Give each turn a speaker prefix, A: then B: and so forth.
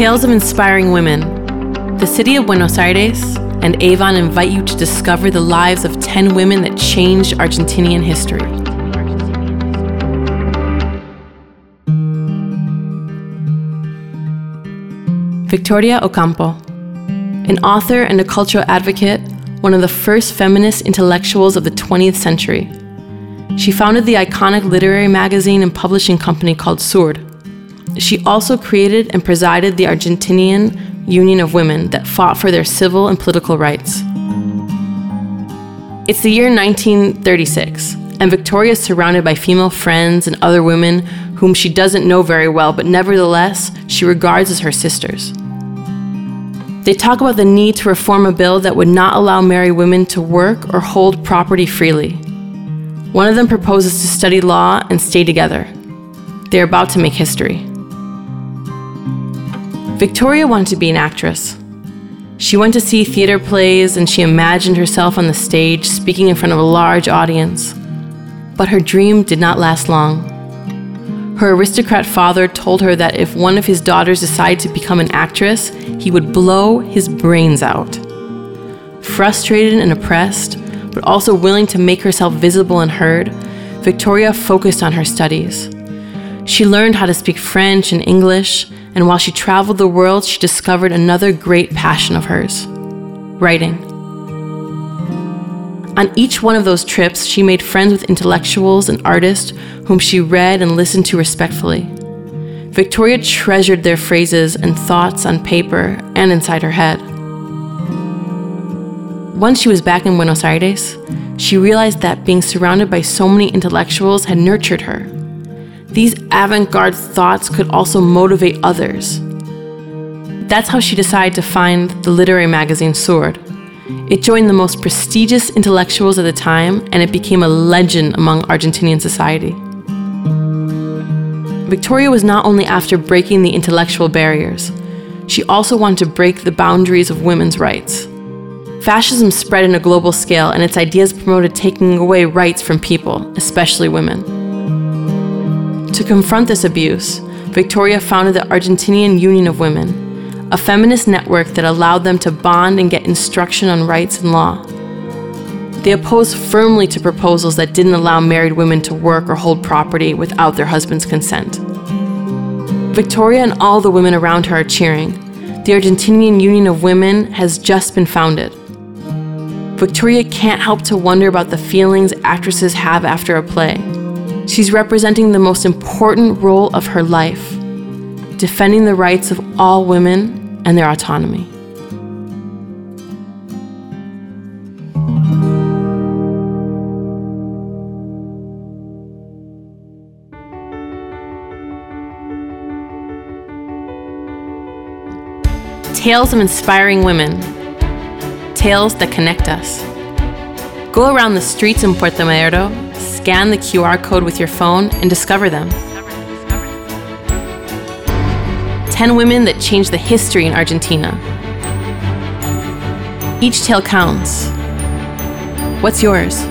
A: Tales of Inspiring Women. The city of Buenos Aires and Avon invite you to discover the lives of 10 women that changed Argentinian history. Victoria Ocampo, an author and a cultural advocate, one of the first feminist intellectuals of the 20th century. She founded the iconic literary magazine and publishing company called Sur. She also created and presided the Argentinian Union of Women that fought for their civil and political rights. It's the year 1936, and Victoria is surrounded by female friends and other women whom she doesn't know very well, but nevertheless, she regards as her sisters. They talk about the need to reform a bill that would not allow married women to work or hold property freely. One of them proposes to study law and stay together. They're about to make history. Victoria wanted to be an actress. She went to see theater plays and she imagined herself on the stage speaking in front of a large audience. But her dream did not last long. Her aristocrat father told her that if one of his daughters decided to become an actress, he would blow his brains out. Frustrated and oppressed, but also willing to make herself visible and heard, Victoria focused on her studies. She learned how to speak French and English, and while she traveled the world, she discovered another great passion of hers writing. On each one of those trips, she made friends with intellectuals and artists whom she read and listened to respectfully. Victoria treasured their phrases and thoughts on paper and inside her head. Once she was back in Buenos Aires, she realized that being surrounded by so many intellectuals had nurtured her. These avant garde thoughts could also motivate others. That's how she decided to find the literary magazine Sur. It joined the most prestigious intellectuals of the time and it became a legend among Argentinian society. Victoria was not only after breaking the intellectual barriers, she also wanted to break the boundaries of women's rights. Fascism spread on a global scale, and its ideas promoted taking away rights from people, especially women. To confront this abuse, Victoria founded the Argentinian Union of Women, a feminist network that allowed them to bond and get instruction on rights and law. They opposed firmly to proposals that didn't allow married women to work or hold property without their husband's consent. Victoria and all the women around her are cheering. The Argentinian Union of Women has just been founded. Victoria can't help to wonder about the feelings actresses have after a play. She's representing the most important role of her life defending the rights of all women and their autonomy. Tales of inspiring women tales that connect us. Go around the streets in Puerto Madero, scan the QR code with your phone, and discover them. 10 women that changed the history in Argentina. Each tale counts. What's yours?